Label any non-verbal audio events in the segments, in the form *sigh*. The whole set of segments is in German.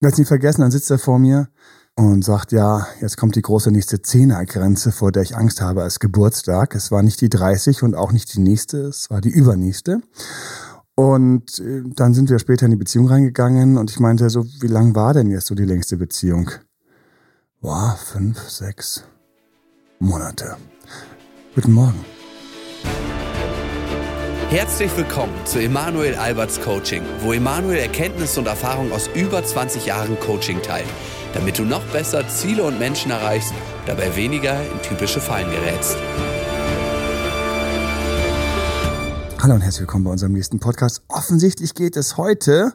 werde es nie vergessen, dann sitzt er vor mir und sagt, ja, jetzt kommt die große nächste Zehnergrenze, vor der ich Angst habe als Geburtstag. Es war nicht die 30 und auch nicht die nächste, es war die übernächste. Und äh, dann sind wir später in die Beziehung reingegangen und ich meinte so, wie lang war denn jetzt so die längste Beziehung? War fünf, sechs Monate. Guten Morgen. Herzlich willkommen zu Emanuel Alberts Coaching, wo Emanuel Erkenntnisse und Erfahrung aus über 20 Jahren Coaching teilt, damit du noch besser Ziele und Menschen erreichst, dabei weniger in typische Fallen gerätst. Hallo und herzlich willkommen bei unserem nächsten Podcast. Offensichtlich geht es heute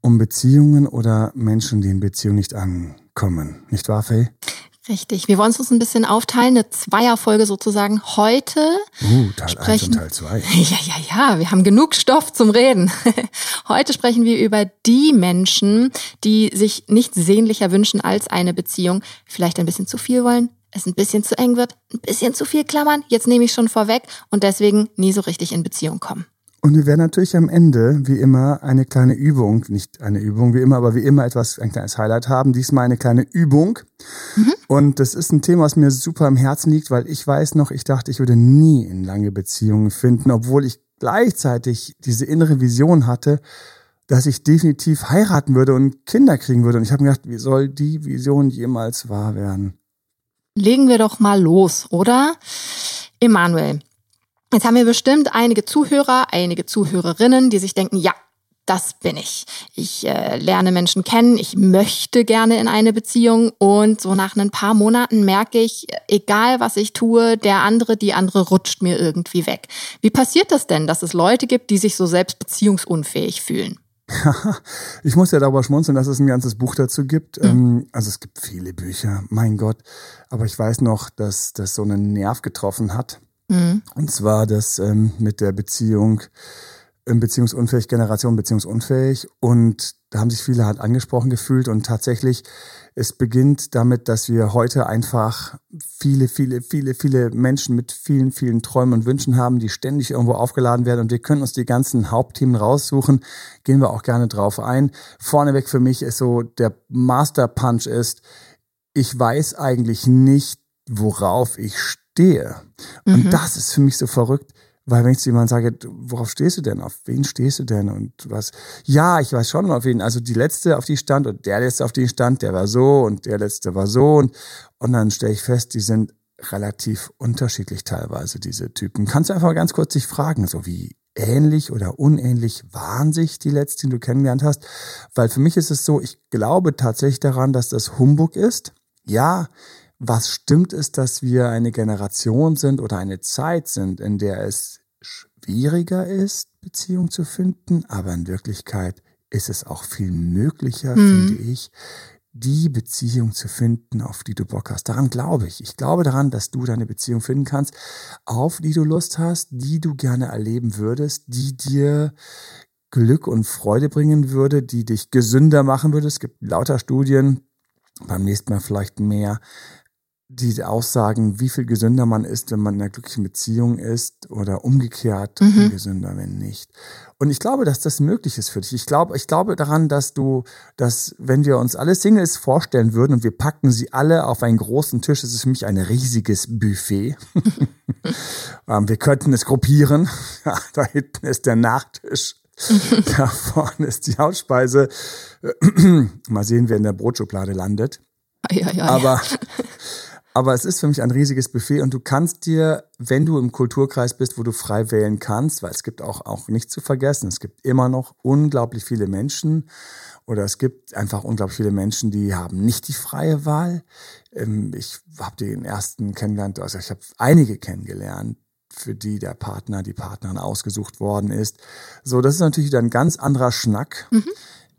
um Beziehungen oder Menschen, die in Beziehung nicht ankommen. Nicht wahr, Faye? Richtig. Wir wollen uns ein bisschen aufteilen, eine Zweierfolge sozusagen. Heute uh, Teil sprechen, 1 und Teil 2. Ja, ja, ja, wir haben genug Stoff zum Reden. *laughs* Heute sprechen wir über die Menschen, die sich nichts sehnlicher wünschen als eine Beziehung, vielleicht ein bisschen zu viel wollen, es ein bisschen zu eng wird, ein bisschen zu viel klammern, jetzt nehme ich schon vorweg und deswegen nie so richtig in Beziehung kommen. Und wir werden natürlich am Ende, wie immer, eine kleine Übung, nicht eine Übung wie immer, aber wie immer etwas, ein kleines Highlight haben. Diesmal eine kleine Übung. Mhm. Und das ist ein Thema, was mir super am Herzen liegt, weil ich weiß noch, ich dachte, ich würde nie in lange Beziehungen finden, obwohl ich gleichzeitig diese innere Vision hatte, dass ich definitiv heiraten würde und Kinder kriegen würde. Und ich habe mir gedacht, wie soll die Vision jemals wahr werden? Legen wir doch mal los, oder? Emanuel, Jetzt haben wir bestimmt einige Zuhörer, einige Zuhörerinnen, die sich denken, ja, das bin ich. Ich äh, lerne Menschen kennen, ich möchte gerne in eine Beziehung und so nach ein paar Monaten merke ich, egal was ich tue, der andere, die andere rutscht mir irgendwie weg. Wie passiert das denn, dass es Leute gibt, die sich so selbst beziehungsunfähig fühlen? *laughs* ich muss ja darüber schmunzeln, dass es ein ganzes Buch dazu gibt. Mhm. Also es gibt viele Bücher, mein Gott. Aber ich weiß noch, dass das so einen Nerv getroffen hat. Mhm. Und zwar das ähm, mit der Beziehung, ähm, beziehungsunfähig, Generation beziehungsunfähig. Und da haben sich viele halt angesprochen gefühlt. Und tatsächlich, es beginnt damit, dass wir heute einfach viele, viele, viele, viele Menschen mit vielen, vielen Träumen und Wünschen haben, die ständig irgendwo aufgeladen werden. Und wir können uns die ganzen Hauptthemen raussuchen. Gehen wir auch gerne drauf ein. Vorneweg für mich ist so, der Master Punch ist, ich weiß eigentlich nicht, worauf ich stehe stehe. Und mhm. das ist für mich so verrückt, weil wenn ich zu jemandem sage, worauf stehst du denn? Auf wen stehst du denn? Und was? Ja, ich weiß schon auf wen. Also die letzte, auf die stand und der letzte, auf die stand, der war so und der letzte war so. Und, und dann stelle ich fest, die sind relativ unterschiedlich teilweise, diese Typen. Kannst du einfach ganz kurz dich fragen, so wie ähnlich oder unähnlich waren sich die letzten, die du kennengelernt hast? Weil für mich ist es so, ich glaube tatsächlich daran, dass das Humbug ist. Ja, was stimmt ist, dass wir eine Generation sind oder eine Zeit sind, in der es schwieriger ist, Beziehung zu finden, aber in Wirklichkeit ist es auch viel möglicher, mhm. finde ich, die Beziehung zu finden, auf die du Bock hast. Daran glaube ich. Ich glaube daran, dass du deine Beziehung finden kannst, auf die du Lust hast, die du gerne erleben würdest, die dir Glück und Freude bringen würde, die dich gesünder machen würde. Es gibt lauter Studien, beim nächsten Mal vielleicht mehr, die Aussagen, wie viel gesünder man ist, wenn man in einer glücklichen Beziehung ist oder umgekehrt mhm. gesünder, wenn nicht. Und ich glaube, dass das möglich ist für dich. Ich glaube, ich glaube daran, dass du, dass wenn wir uns alle Singles vorstellen würden und wir packen sie alle auf einen großen Tisch, das ist für mich ein riesiges Buffet. *laughs* ähm, wir könnten es gruppieren. *laughs* Da hinten ist der Nachtisch. da vorne ist die Hauptspeise. *clears throat* Mal sehen, wer in der Brotschublade landet. Ja, ja, Aber *laughs* aber es ist für mich ein riesiges Buffet und du kannst dir, wenn du im Kulturkreis bist, wo du frei wählen kannst, weil es gibt auch, auch nicht zu vergessen, es gibt immer noch unglaublich viele Menschen oder es gibt einfach unglaublich viele Menschen, die haben nicht die freie Wahl. Ähm, ich habe den ersten kennengelernt, also ich habe einige kennengelernt, für die der Partner, die Partnerin ausgesucht worden ist. So, das ist natürlich wieder ein ganz anderer Schnack. Mhm.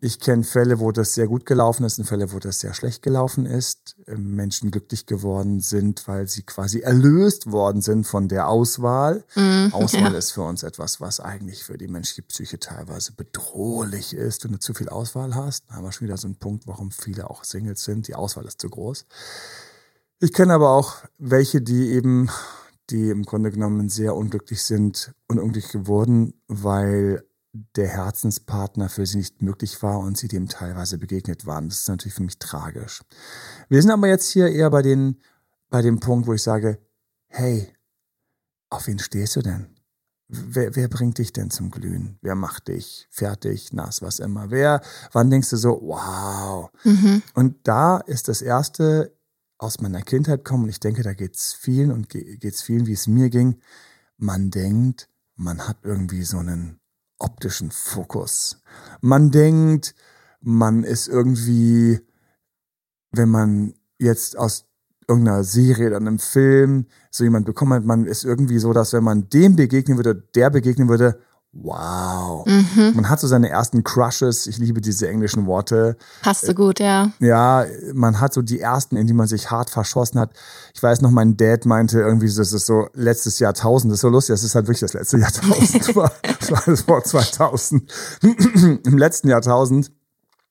Ich kenne Fälle, wo das sehr gut gelaufen ist und Fälle, wo das sehr schlecht gelaufen ist. Ähm, Menschen glücklich geworden sind, weil sie quasi erlöst worden sind von der Auswahl. Mm, *laughs* Auswahl ja. ist für uns etwas, was eigentlich für die menschliche Psyche teilweise bedrohlich ist. Wenn du zu viel Auswahl hast, dann haben wir schon wieder so einen Punkt, warum viele auch Singles sind. Die Auswahl ist zu groß. Ich kenne aber auch welche, die eben, die im Grunde genommen sehr unglücklich sind, unglücklich geworden, weil der Herzenspartner für sie nicht möglich war und sie dem teilweise begegnet waren. Das ist natürlich für mich tragisch. Wir sind aber jetzt hier eher bei, den, bei dem Punkt, wo ich sage, hey, auf wen stehst du denn? Wer, wer bringt dich denn zum Glühen? Wer macht dich fertig, nass, was immer? Wer, wann denkst du so, wow? Mhm. Und da ist das erste aus meiner Kindheit kommen und ich denke, da geht es vielen und geht es vielen, wie es mir ging. Man denkt, man hat irgendwie so einen optischen Fokus. Man denkt, man ist irgendwie, wenn man jetzt aus irgendeiner Serie oder einem Film so jemand bekommen hat, man ist irgendwie so, dass wenn man dem begegnen würde, der begegnen würde, Wow. Mhm. Man hat so seine ersten Crushes. Ich liebe diese englischen Worte. Passt so gut, ja. Ja, man hat so die ersten, in die man sich hart verschossen hat. Ich weiß noch, mein Dad meinte irgendwie, das ist so letztes Jahrtausend. Das ist so lustig. Das ist halt wirklich das letzte Jahrtausend. *laughs* das war das vor 2000. *clears throat* Im letzten Jahrtausend,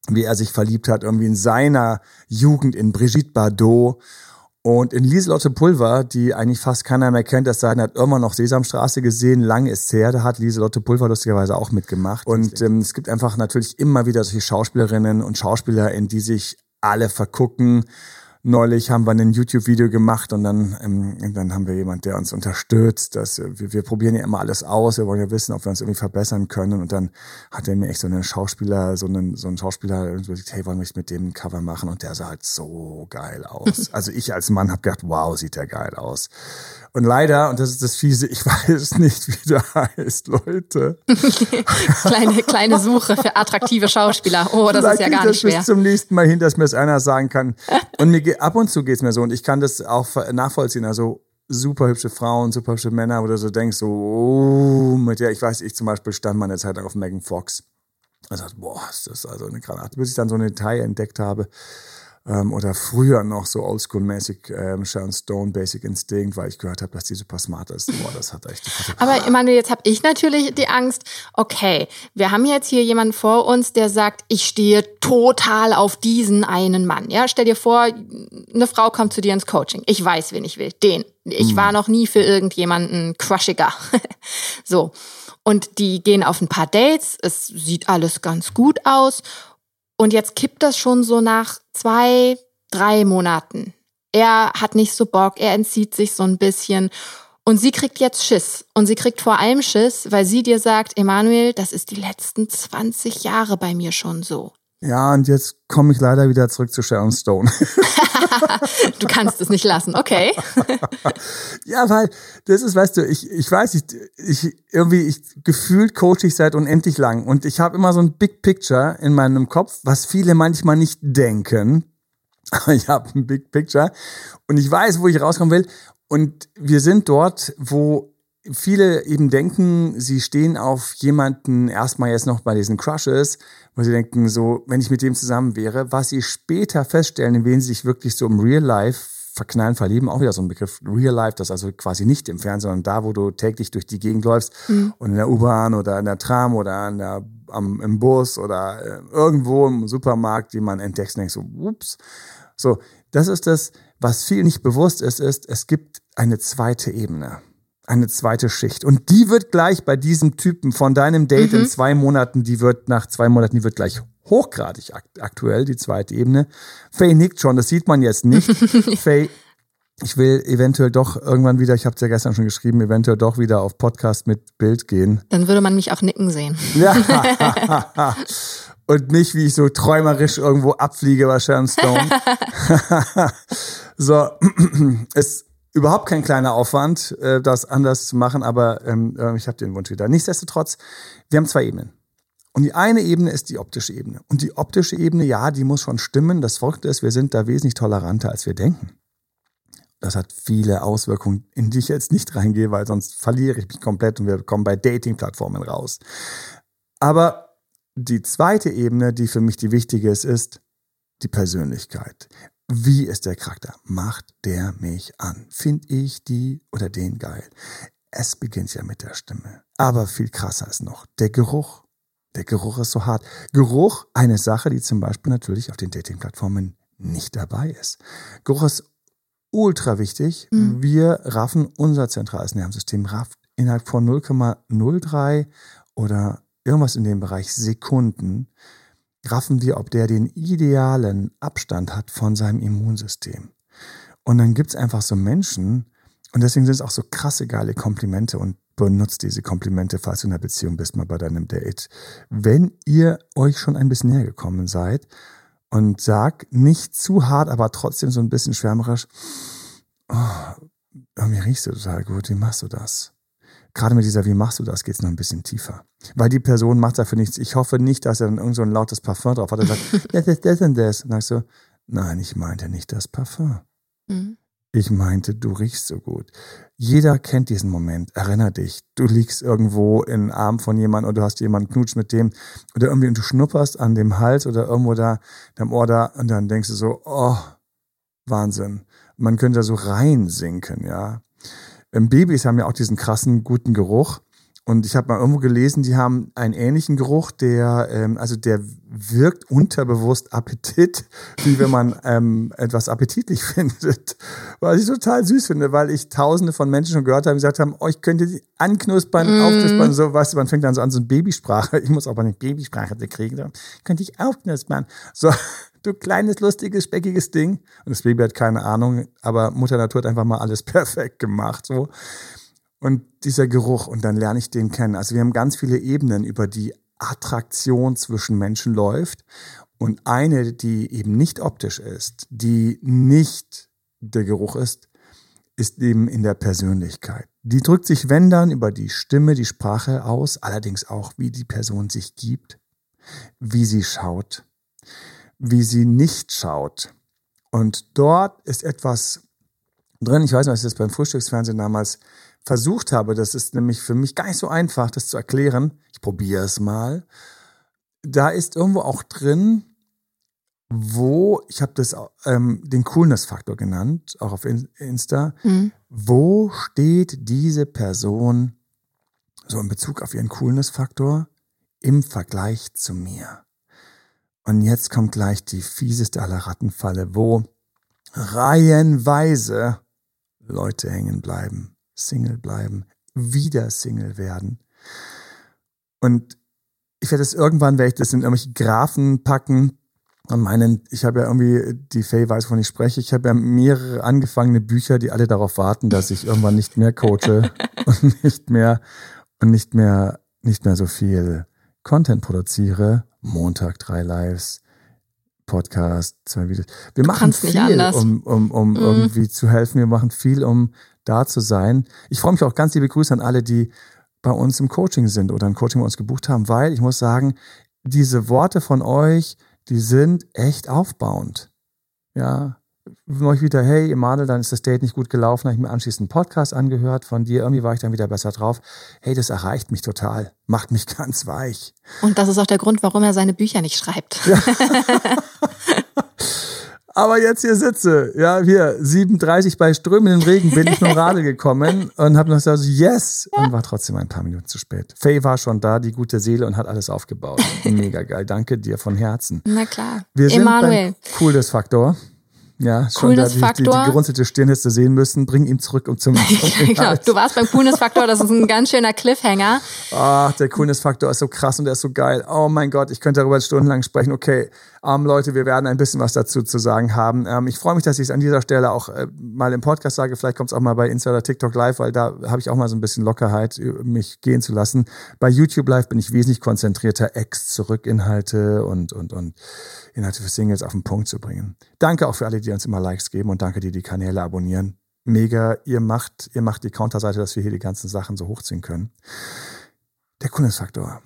wie er sich verliebt hat, irgendwie in seiner Jugend in Brigitte Bardot und in Lieselotte Pulver, die eigentlich fast keiner mehr kennt, es sei hat irgendwann noch Sesamstraße gesehen, lang ist her, da hat Lieselotte Pulver lustigerweise auch mitgemacht. Und ähm, es gibt einfach natürlich immer wieder solche Schauspielerinnen und Schauspieler, in die sich alle vergucken neulich haben wir ein YouTube-Video gemacht und dann, ähm, dann haben wir jemand, der uns unterstützt. Dass, äh, wir, wir probieren ja immer alles aus, wir wollen ja wissen, ob wir uns irgendwie verbessern können. Und dann hat er mir echt so einen Schauspieler, so einen, so einen Schauspieler irgendwie gesagt, hey, wollen wir mit dem ein Cover machen? Und der sah halt so geil aus. *laughs* Also ich als Mann habe gedacht, wow, sieht der geil aus. Und leider, und das ist das Fiese, ich *laughs* weiß nicht, wie der heißt, Leute. *laughs* kleine, kleine Suche für attraktive Schauspieler. Oh, das Vielleicht ist ja gar nicht schwer. bis zum nächsten Mal hin, dass mir es einer sagen kann. Und mir ab und zu geht es mir so, und ich kann das auch nachvollziehen. Also super hübsche Frauen, super hübsche Männer, wo du so denkst, so, oh, mit der, ich weiß, ich zum Beispiel stand mal eine Zeit lang auf Megan Fox. Also, boah, ist das also eine Granate. Bis ich dann so eine Detail entdeckt habe, ähm, oder früher noch so oldschool-mäßig ähm, Sharon Stone, Basic Instinct, weil ich gehört habe, dass die super smart ist. Boah, das hat echt. Aber ich meine, jetzt habe ich natürlich die Angst, okay, wir haben jetzt hier jemanden vor uns, der sagt, ich stehe total auf diesen einen Mann. Ja, stell dir vor, eine Frau kommt zu dir ins Coaching. Ich weiß, wen ich will. Den. Ich hm. war noch nie für irgendjemanden crushiger. *laughs* so. Und die gehen auf ein paar Dates. Es sieht alles ganz gut aus. Und jetzt kippt das schon so nach zwei, drei Monaten. Er hat nicht so Bock, er entzieht sich so ein bisschen. Und sie kriegt jetzt Schiss. Und sie kriegt vor allem Schiss, weil sie dir sagt, Emanuel, das ist die letzten 20 Jahre bei mir schon so. Ja, und jetzt komme ich leider wieder zurück zu Sharon Stone. *laughs* *laughs* du kannst es nicht lassen, okay. *laughs* ja, weil das ist, weißt du, ich, ich weiß, ich, ich irgendwie, ich gefühlt coache ich seit unendlich lang und ich habe immer so ein Big Picture in meinem Kopf, was viele manchmal nicht denken. Aber ich habe ein Big Picture und ich weiß, wo ich rauskommen will. Und wir sind dort, wo viele eben denken, sie stehen auf jemanden erstmal jetzt noch bei diesen Crushes, wo sie denken, so, wenn ich mit dem zusammen wäre, was sie später feststellen, in wen sie sich wirklich so im Real Life verknallen, verlieben, auch wieder so ein Begriff, Real Life, das also quasi nicht im Fernsehen, sondern da, wo du täglich durch die Gegend läufst mhm. und in der U-Bahn oder in der Tram oder in der, am, im Bus oder äh, irgendwo im Supermarkt, die man entdeckt und denkt so, ups. So, das ist das, was viel nicht bewusst ist, ist, es gibt eine zweite Ebene eine zweite Schicht. Und die wird gleich bei diesem Typen von deinem Date mhm. in zwei Monaten, die wird nach zwei Monaten, die wird gleich hochgradig aktuell, die zweite Ebene. Faye nickt schon, das sieht man jetzt nicht. *laughs* Faye, ich will eventuell doch irgendwann wieder, ich habe es ja gestern schon geschrieben, eventuell doch wieder auf Podcast mit Bild gehen. Dann würde man mich auch nicken sehen. Ja. Und mich, wie ich so träumerisch irgendwo abfliege bei Sharon Stone. *laughs* *laughs* so, *clears throat* es überhaupt kein kleiner Aufwand, äh, das anders zu machen, aber ähm, äh, ich habe den Wunsch wieder. Nichtsdestotrotz, wir haben zwei Ebenen. Und die eine Ebene ist die optische Ebene. Und die optische Ebene, ja, die muss schon stimmen. Das Folgte ist, wir sind da wesentlich toleranter, als wir denken. Das hat viele Auswirkungen, in die ich jetzt nicht reingehe, weil sonst verliere ich mich komplett und wir kommen bei Dating-Plattformen raus. Aber die zweite Ebene, die für mich die wichtige ist, ist die Persönlichkeit. Wie ist der Charakter? Macht der mich an? Find ich die oder den geil? Es beginnt ja mit der Stimme. Aber viel krasser ist noch der Geruch. Der Geruch ist so hart. Geruch, eine Sache, die zum Beispiel natürlich auf den Dating-Plattformen nicht dabei ist. Geruch ist ultra wichtig. Mhm. Wir raffen unser zentrales Nervensystem rafft innerhalb von 0,03 oder irgendwas in dem Bereich Sekunden, raffen wir, ob der den idealen Abstand hat von seinem Immunsystem. Und dann gibt's einfach so Menschen, und deswegen sind es auch so krasse, geile Komplimente und benutzt diese Komplimente, falls du in einer Beziehung bist, mal bei deinem Date. Wenn ihr euch schon ein bisschen näher gekommen seid und sag nicht zu hart, aber trotzdem so ein bisschen schwärmerisch, oh, irgendwie riechst du total gut, wie machst du das? Gerade mit dieser, wie machst du das, geht's noch ein bisschen tiefer. Weil die Person macht dafür nichts. Ich hoffe nicht, dass er dann irgend so ein lautes Parfum drauf hat und sagt, *laughs* das ist das und das. Und dann sagst du, nein, ich meinte nicht das Parfum. Mhm. Ich meinte, du riechst so gut. Jeder kennt diesen Moment. Erinner dich. Du liegst irgendwo in den Arm von jemandem oder du hast jemanden knutscht mit dem oder irgendwie und du schnupperst an dem Hals oder irgendwo da, dem Ohr da und dann denkst du so, oh, Wahnsinn. Man könnte da so reinsinken, ja. Babys haben ja auch diesen krassen, guten Geruch. Und ich habe mal irgendwo gelesen, die haben einen ähnlichen Geruch, der ähm, also der wirkt unterbewusst Appetit, *laughs* wie wenn man ähm, etwas appetitlich *laughs* findet. Was ich total süß finde, weil ich tausende von Menschen schon gehört habe, die gesagt haben, oh, ich könnte die anknuspern, mm. aufknuspern, so, weißt du, man fängt dann so an, so eine Babysprache, *laughs* ich muss auch mal eine Babysprache kriegen, so, könnte ich aufknuspern. So, du kleines, lustiges, speckiges Ding. Und das Baby hat keine Ahnung, aber Mutter Natur hat einfach mal alles *laughs* perfekt gemacht, so. Und dieser Geruch, und dann lerne ich den kennen. Also wir haben ganz viele Ebenen, über die Attraktion zwischen Menschen läuft. Und eine, die eben nicht optisch ist, die nicht der Geruch ist, ist eben in der Persönlichkeit. Die drückt sich, wenn dann, über die Stimme, die Sprache aus, allerdings auch, wie die Person sich gibt, wie sie schaut, wie sie nicht schaut. Und dort ist etwas drin, ich weiß nicht, was ich das beim Frühstücksfernsehen damals versucht habe, das ist nämlich für mich gar nicht so einfach, das zu erklären. Ich probiere es mal. Da ist irgendwo auch drin, wo, ich habe das ähm, den Coolness-Faktor genannt, auch auf Insta, mhm. wo steht diese Person so in Bezug auf ihren Coolness-Faktor im Vergleich zu mir? Und jetzt kommt gleich die fieseste aller Rattenfalle, wo reihenweise Leute hängen bleiben. Single bleiben, wieder Single werden. Und ich werde das irgendwann, werde ich das in irgendwelche Graphen packen und meinen, ich habe ja irgendwie, die Faye weiß, wovon ich spreche, ich habe ja mehrere angefangene Bücher, die alle darauf warten, dass ich irgendwann nicht mehr coache *laughs* und nicht mehr, und nicht mehr, nicht mehr so viel Content produziere. Montag drei Lives, Podcast, zwei Videos. Wir machen viel, um, um, um mm. irgendwie zu helfen. Wir machen viel, um da zu sein. Ich freue mich auch ganz liebe Grüße an alle, die bei uns im Coaching sind oder ein Coaching bei uns gebucht haben, weil ich muss sagen, diese Worte von euch, die sind echt aufbauend. Ja, neulich wieder, hey, Emanuel, dann ist das Date nicht gut gelaufen, habe ich mir anschließend einen Podcast angehört von dir, irgendwie war ich dann wieder besser drauf. Hey, das erreicht mich total, macht mich *laughs* ganz weich. Und das ist auch der Grund, warum er seine Bücher nicht schreibt. Ja. *laughs* aber jetzt hier sitze, ja, hier 37 bei strömendem Regen bin ich nur Radl gekommen und habe noch gesagt, yes, und war trotzdem ein paar Minuten zu spät. Faye war schon da, die gute Seele und hat alles aufgebaut. *laughs* Mega geil, danke dir von Herzen. Na klar. Wir sind Emanuel. beim Coolness Faktor. Ja, schon da die, die, die gerunzelte Stirn hättest du sehen müssen. Bring ihn zurück um zum, *laughs* zum genau, Du warst beim Coolness-Faktor, das ist ein ganz schöner Cliffhanger. Ach, der Coolness-Faktor ist so krass und der ist so geil. Oh mein Gott, ich könnte darüber stundenlang sprechen. Okay, ähm, Leute, wir werden ein bisschen was dazu zu sagen haben. Ähm, ich freue mich, dass ich es an dieser Stelle auch äh, mal im Podcast sage. Vielleicht kommt es auch mal bei Insta oder TikTok Live, weil da habe ich auch mal so ein bisschen Lockerheit, mich gehen zu lassen. Bei YouTube Live bin ich wesentlich konzentrierter, Ex-Zurück-Inhalte und, und, und Inhalte für Singles auf den Punkt zu bringen. Danke auch für alle, die uns immer Likes geben und danke, die die Kanäle abonnieren. Mega, ihr macht, ihr macht die Counterseite, dass wir hier die ganzen Sachen so hochziehen können. Der Kundesfaktor.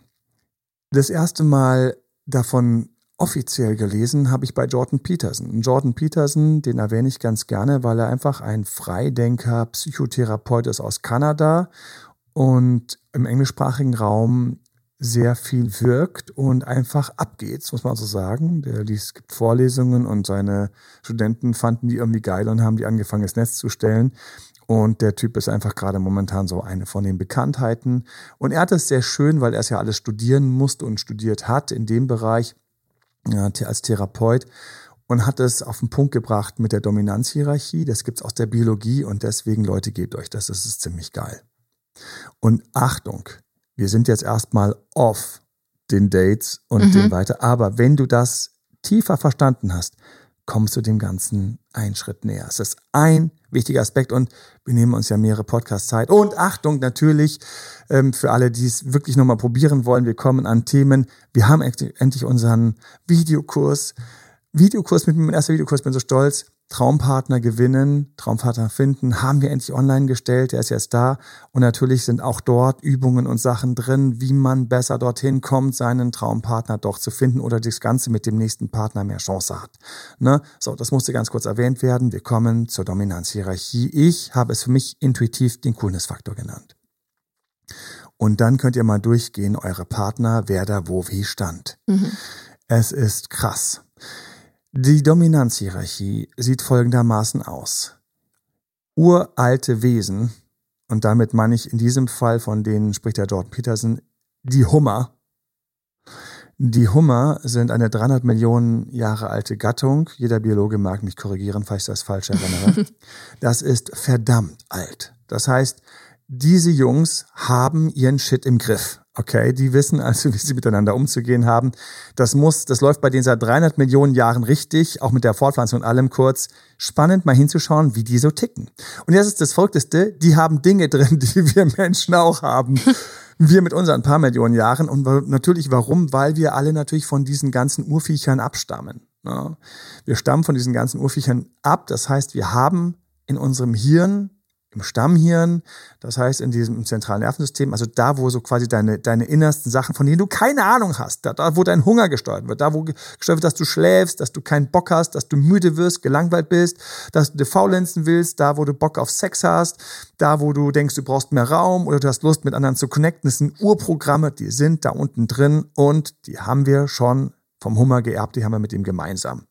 Das erste Mal davon offiziell gelesen habe ich bei Jordan Peterson. Jordan Peterson, den erwähne ich ganz gerne, weil er einfach ein Freidenker, Psychotherapeut ist aus Kanada und im englischsprachigen Raum sehr viel wirkt und einfach abgeht, muss man so sagen. Der liest, gibt Vorlesungen und seine Studenten fanden die irgendwie geil und haben die angefangen, das Netz zu stellen. Und der Typ ist einfach gerade momentan so eine von den Bekanntheiten. Und er hat es sehr schön, weil er es ja alles studieren musste und studiert hat in dem Bereich ja, als Therapeut und hat es auf den Punkt gebracht mit der Dominanzhierarchie. Das gibt's aus der Biologie und deswegen, Leute, gebt euch das, das ist ziemlich geil. Und Achtung, wir sind jetzt erstmal off den Dates und mhm. dem weiter. Aber wenn du das tiefer verstanden hast, kommst du dem Ganzen einen Schritt näher. Es ist ein wichtiger Aspekt und wir nehmen uns ja mehrere Podcasts Zeit. Und Achtung, natürlich, ähm, für alle, die es wirklich nochmal probieren wollen, wir kommen an Themen. Wir haben endlich unseren Videokurs. Videokurs mit meinem ersten Videokurs, bin so stolz. Traumpartner gewinnen, Traumpartner finden, haben wir endlich online gestellt, der ist jetzt da. Und natürlich sind auch dort Übungen und Sachen drin, wie man besser dorthin kommt, seinen Traumpartner doch zu finden oder das Ganze mit dem nächsten Partner mehr Chance hat. Ne? So, das musste ganz kurz erwähnt werden. Wir kommen zur Dominanzhierarchie. Ich habe es für mich intuitiv den Coolness-Faktor genannt. Und dann könnt ihr mal durchgehen, eure Partner, wer da wo wie stand. Mhm. Es ist krass. Die Dominanzhierarchie sieht folgendermaßen aus. Uralte Wesen, und damit meine ich in diesem Fall, von denen spricht der Jordan Peterson, die Hummer. Die Hummer sind eine 300 Millionen Jahre alte Gattung. Jeder Biologe mag mich korrigieren, falls ich das falsch erinnere. *laughs* Das ist verdammt alt. Das heißt, diese Jungs haben ihren Shit im Griff. Okay, die wissen also, *laughs* wie sie miteinander umzugehen haben. Das muss, das läuft bei denen seit 300 Millionen Jahren richtig, auch mit der Fortpflanzung und allem kurz. Spannend mal hinzuschauen, wie die so ticken. Und jetzt ist das Verrückteste, die haben Dinge *laughs* drin, die wir Menschen auch haben. Wir mit unseren paar Millionen Jahren. Und natürlich warum? Weil wir alle natürlich von diesen ganzen Urviechern abstammen. Wir stammen von diesen ganzen Urviechern ab. Das heißt, wir haben in unserem Hirn im Stammhirn, das heißt in diesem zentralen Nervensystem, also da, wo so quasi deine, deine innersten Sachen, von denen du keine Ahnung hast, da, da, wo dein Hunger gesteuert wird, da, wo gesteuert wird, dass du schläfst, dass du keinen Bock hast, dass du müde wirst, gelangweilt bist, dass du faulenzen willst, da, wo du Bock auf Sex hast, da, wo du denkst, du brauchst mehr Raum oder du hast Lust, mit anderen zu connecten. Das sind Urprogramme, die sind da unten drin und die haben wir schon vom Hummer geerbt, die haben wir mit ihm gemeinsam.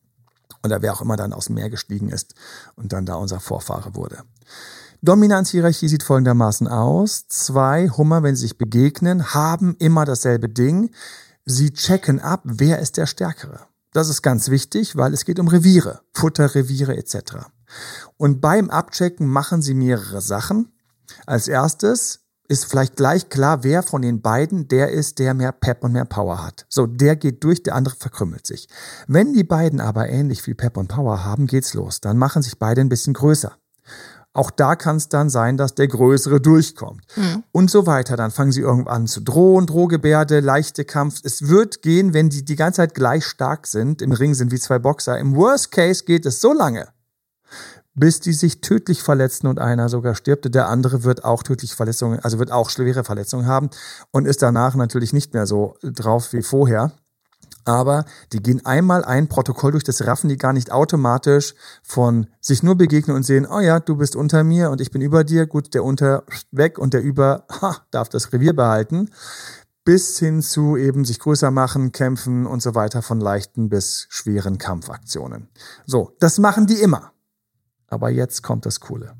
Oder wer auch immer dann aus dem Meer gestiegen ist und dann da unser Vorfahre wurde. Dominanzhierarchie sieht folgendermaßen aus. Zwei Hummer, wenn sie sich begegnen, haben immer dasselbe Ding. Sie checken ab, wer ist der Stärkere. Das ist ganz wichtig, weil es geht um Reviere, Futterreviere etc. Und beim Abchecken machen sie mehrere Sachen. Als erstes ist vielleicht gleich klar, wer von den beiden der ist, der mehr Pep und mehr Power hat. So, der geht durch, der andere verkrümmelt sich. Wenn die beiden aber ähnlich viel Pep und Power haben, geht's los. Dann machen sich beide ein bisschen größer. Auch da kann es dann sein, dass der Größere durchkommt. Mhm. Und so weiter. Dann fangen sie irgendwann an zu drohen, Drohgebärde, leichte Kampf. Es wird gehen, wenn die die ganze Zeit gleich stark sind, im Ring sind wie zwei Boxer. Im Worst Case geht es so lange, bis die sich tödlich verletzen und einer sogar stirbt. Der andere wird auch tödlich Verletzungen, also wird auch schwere Verletzungen haben und ist danach natürlich nicht mehr so drauf wie vorher aber die gehen einmal ein Protokoll durch, das raffen die gar nicht automatisch von sich nur begegnen und sehen, oh ja, du bist unter mir und ich bin über dir, gut, der unter weg und der über ha, darf das Revier behalten, bis hin zu eben sich größer machen, kämpfen und so weiter von leichten bis schweren Kampfaktionen. So, das machen die immer. Aber jetzt kommt das Coole.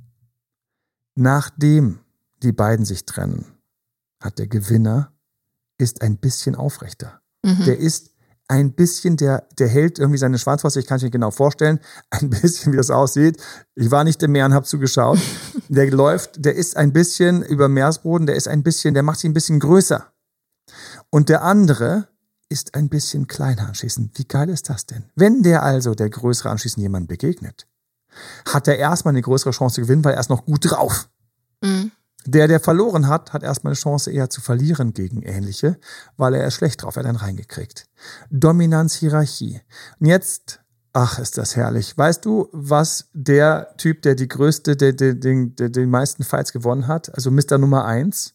Nachdem die beiden sich trennen, hat der Gewinner ist ein bisschen aufrechter. Mhm. Der ist ein bisschen, der, der hält irgendwie seine Schwarzwasser, ich kann es mir genau vorstellen, ein bisschen, wie das aussieht. Ich war nicht im Meer und habe zugeschaut. Der läuft, der ist ein bisschen über Meeresboden, der ist ein bisschen, der macht sich ein bisschen größer. Und der andere ist ein bisschen kleiner anschließend. Wie geil ist das denn? Wenn der also, der größere anschließend jemand begegnet, hat er erstmal eine größere Chance zu gewinnen, weil er ist noch gut drauf. Mhm. Der, der verloren hat, hat erstmal eine Chance eher zu verlieren gegen ähnliche, weil er ist schlecht drauf, hat dann reingekriegt. Dominanz, Hierarchie. Und jetzt, ach, ist das herrlich. Weißt du, was der Typ, der die größte, der, der, der die meisten Fights gewonnen hat, also Mr. Nummer eins,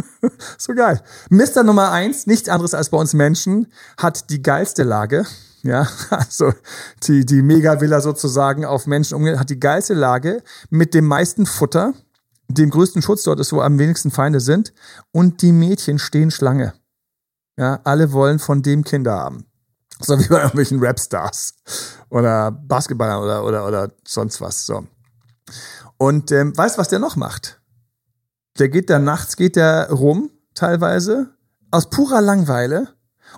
*laughs* so geil. Mr. Nummer eins, nichts anderes als bei uns Menschen, hat die geilste Lage. Ja, *laughs* also die, die Mega-Villa sozusagen auf Menschen umgeht, hat die geilste Lage mit dem meisten Futter dem größten Schutz dort ist, wo am wenigsten Feinde sind. Und die Mädchen stehen Schlange. Ja, alle wollen von dem Kinder haben. So wie bei irgendwelchen Rapstars oder Basketballern oder, oder, oder sonst was. So. Und ähm, weißt was der noch macht? Der geht da nachts, geht der rum, teilweise, aus purer Langweile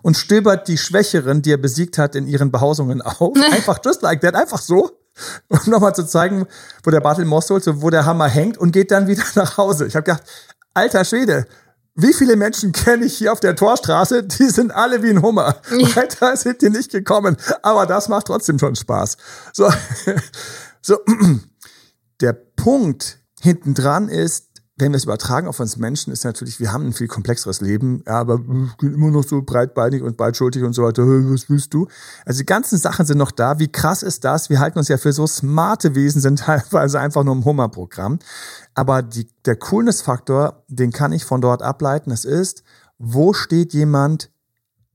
und stöbert die Schwächeren, die er besiegt hat, in ihren Behausungen auf. *laughs* Einfach just like that, einfach so *laughs* um nochmal zu zeigen, wo der Bartel Moss holt, so wo der Hammer hängt und geht dann wieder *laughs* nach Hause. Ich habe gedacht, alter Schwede, wie viele Menschen kenne ich hier auf der Torstraße? Die sind alle wie ein Hummer. Weiter sind die nicht gekommen. Aber das macht trotzdem schon Spaß. So, *laughs* so. *clears throat* Der Punkt hinten dran ist, wenn wir es übertragen auf uns Menschen, ist natürlich, wir haben ein viel komplexeres Leben, ja, aber immer noch so breitbeinig und breitschultig und so weiter. Was willst du? Also die ganzen Sachen sind noch da. Wie krass ist das? Wir halten uns ja für so smarte Wesen, sind *laughs* teilweise einfach nur im Hummerprogramm. Aber die, der Coolness-Faktor, den kann ich von dort ableiten. Es ist, wo steht jemand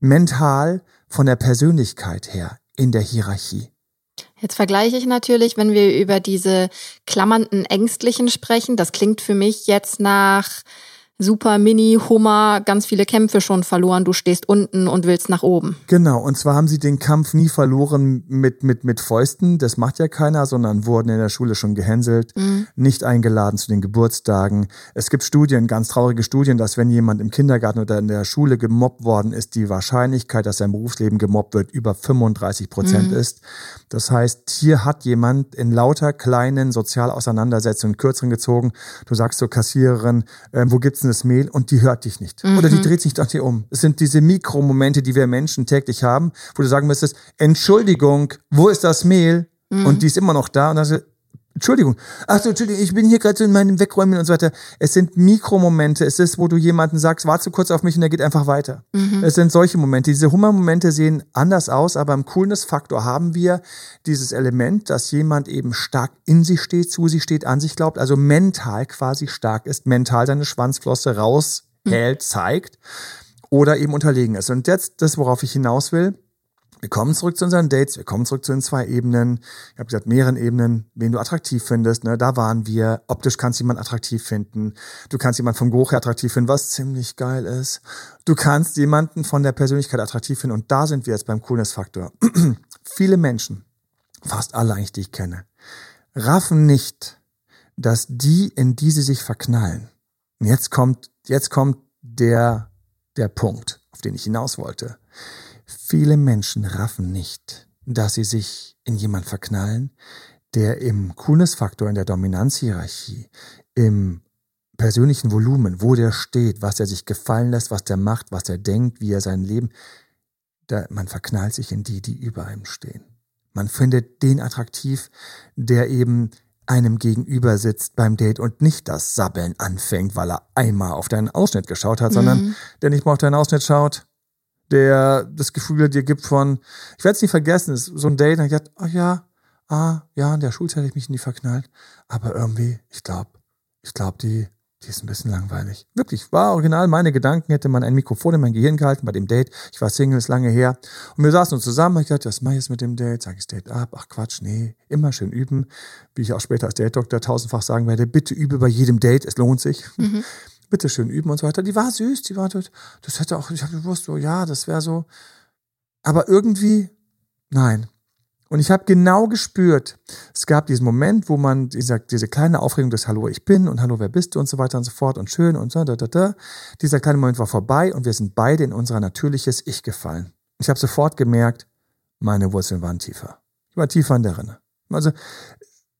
mental von der Persönlichkeit her in der Hierarchie? Jetzt vergleiche ich natürlich, wenn wir über diese klammernden Ängstlichen sprechen. Das klingt für mich jetzt nach super Mini Hummer ganz viele Kämpfe schon verloren. Du stehst unten und willst nach oben. Genau. Und zwar haben sie den Kampf nie verloren mit, mit, mit Fäusten. Das macht ja keiner, sondern wurden in der Schule schon gehänselt, mhm. nicht eingeladen zu den Geburtstagen. Es gibt Studien, ganz traurige Studien, dass wenn jemand im Kindergarten oder in der Schule gemobbt worden ist, die Wahrscheinlichkeit, dass im Berufsleben gemobbt wird, über 35 Prozent mhm. ist. Das heißt, hier hat jemand in lauter kleinen Sozialauseinandersetzungen kürzeren gezogen. Du sagst zur Kassiererin, äh, wo gibt's das Mehl und die hört dich nicht. Mhm. Oder die mhm. dreht sich nach dir um. Es sind diese Mikromomente, die wir Menschen täglich haben, wo du sagen müsstest, Entschuldigung, wo ist das Mehl? Mhm. Und die ist immer noch da. Und dann Entschuldigung. Ach so, Entschuldigung, ich bin hier gerade so in meinem Wegräumen und so weiter. Es sind Mikromomente. Es ist, wo du jemanden sagst, warte kurz auf mich und er geht einfach weiter. Mhm. Es sind solche Momente. Diese Hummermomente sehen anders aus, aber im Coolness-Faktor haben wir dieses Element, dass jemand eben stark in sich steht, zu sich steht, an sich glaubt, also mental quasi stark ist, mental seine Schwanzflosse raushält, mhm. zeigt oder eben unterlegen ist. Und jetzt das, worauf ich hinaus will, wir kommen zurück zu unseren Dates, wir kommen zurück zu den zwei Ebenen. Ich habe gesagt, mehreren Ebenen, wen du attraktiv findest. Ne? Da waren wir. Optisch kannst du jemanden attraktiv finden. Du kannst jemanden vom Geruch her attraktiv finden, was ziemlich geil ist. Du kannst jemanden von der Persönlichkeit attraktiv finden. Und da sind wir jetzt beim Coolness-Faktor. *clears throat* Viele Menschen, fast alle eigentlich, die ich kenne, raffen nicht, dass die, in die sie sich verknallen. Und jetzt kommt, jetzt kommt der, der Punkt, auf den ich hinaus wollte Viele Menschen raffen nicht, dass sie sich in jemand verknallen, der im Coolness-Faktor in der Dominanzhierarchie, im persönlichen Volumen, wo der steht, was er sich gefallen lässt, was der macht, was er denkt, wie er sein Leben, da, man verknallt sich in die, die über einem stehen. Man findet den attraktiv, der eben einem gegenüber sitzt beim Date und nicht das Sabbeln anfängt, weil er einmal auf deinen Ausschnitt geschaut hat, mhm. sondern der nicht mal auf deinen Ausschnitt schaut, der das Gefühl dir gibt von, ich werde es nicht vergessen, ist so ein Date, ich dachte, ach ja, ah, ja, in der Schulzeit hätte ich mich nie verknallt, aber irgendwie, ich glaube, ich glaube, die, die ist ein bisschen langweilig. Wirklich, war original meine Gedanken, hätte man ein Mikrofon in mein Gehirn gehalten bei dem Date. Ich war Single, ist lange her. Und wir saßen uns zusammen, ich dachte, was mache ich jetzt mit dem Date? Sag ich das Date ab? Ach Quatsch, nee, immer schön üben. Wie ich auch später als Date-Doktor tausendfach sagen werde, bitte übe bei jedem Date, es lohnt sich. Mhm bitteschön üben und so weiter. Die war süß, die war, das hätte auch, ich habe gewusst, so, ja, das wäre so. Aber irgendwie, nein. Und ich habe genau gespürt, es gab diesen Moment, wo man diese, diese kleine Aufregung des Hallo, ich bin und Hallo, wer bist du und so weiter und so fort und schön und so, da, da, da. Dieser kleine Moment war vorbei und wir sind beide in unser natürliches Ich gefallen. Ich habe sofort gemerkt, meine Wurzeln waren tiefer. Ich war tiefer in der Rinne. Also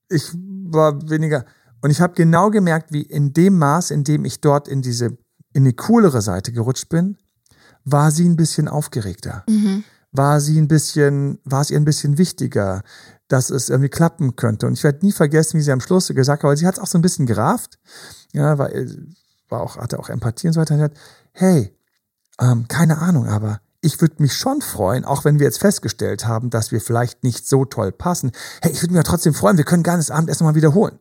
ich war weniger, und ich habe genau gemerkt, wie in dem Maß, in dem ich dort in diese, in die coolere Seite gerutscht bin, war sie ein bisschen aufgeregter. Mhm. War sie ein bisschen, war es ihr ein bisschen wichtiger, dass es irgendwie klappen könnte. Und ich werde nie vergessen, wie sie am Schluss gesagt hat, weil sie hat es auch so ein bisschen gerafft, ja, war, war auch, hatte auch Empathie und so weiter. Und hat, hey, ähm, keine Ahnung, aber ich würde mich schon freuen, auch wenn wir jetzt festgestellt haben, dass wir vielleicht nicht so toll passen. Hey, ich würde mich ja trotzdem freuen, wir können gerne das Abendessen mal wiederholen.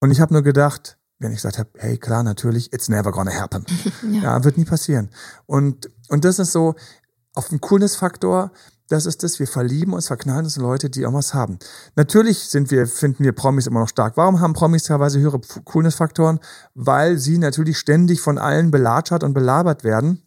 Und ich habe nur gedacht, wenn ich gesagt habe, hey, klar, natürlich, it's never gonna happen. *laughs* ja. ja. wird nie passieren. Und, und das ist so, auf dem Coolness-Faktor, das ist das, wir verlieben uns, verknallen uns in Leute, die auch was haben. Natürlich sind wir, finden wir Promis immer noch stark. Warum haben Promis teilweise höhere Coolness-Faktoren? Weil sie natürlich ständig von allen belatschert und belabert werden.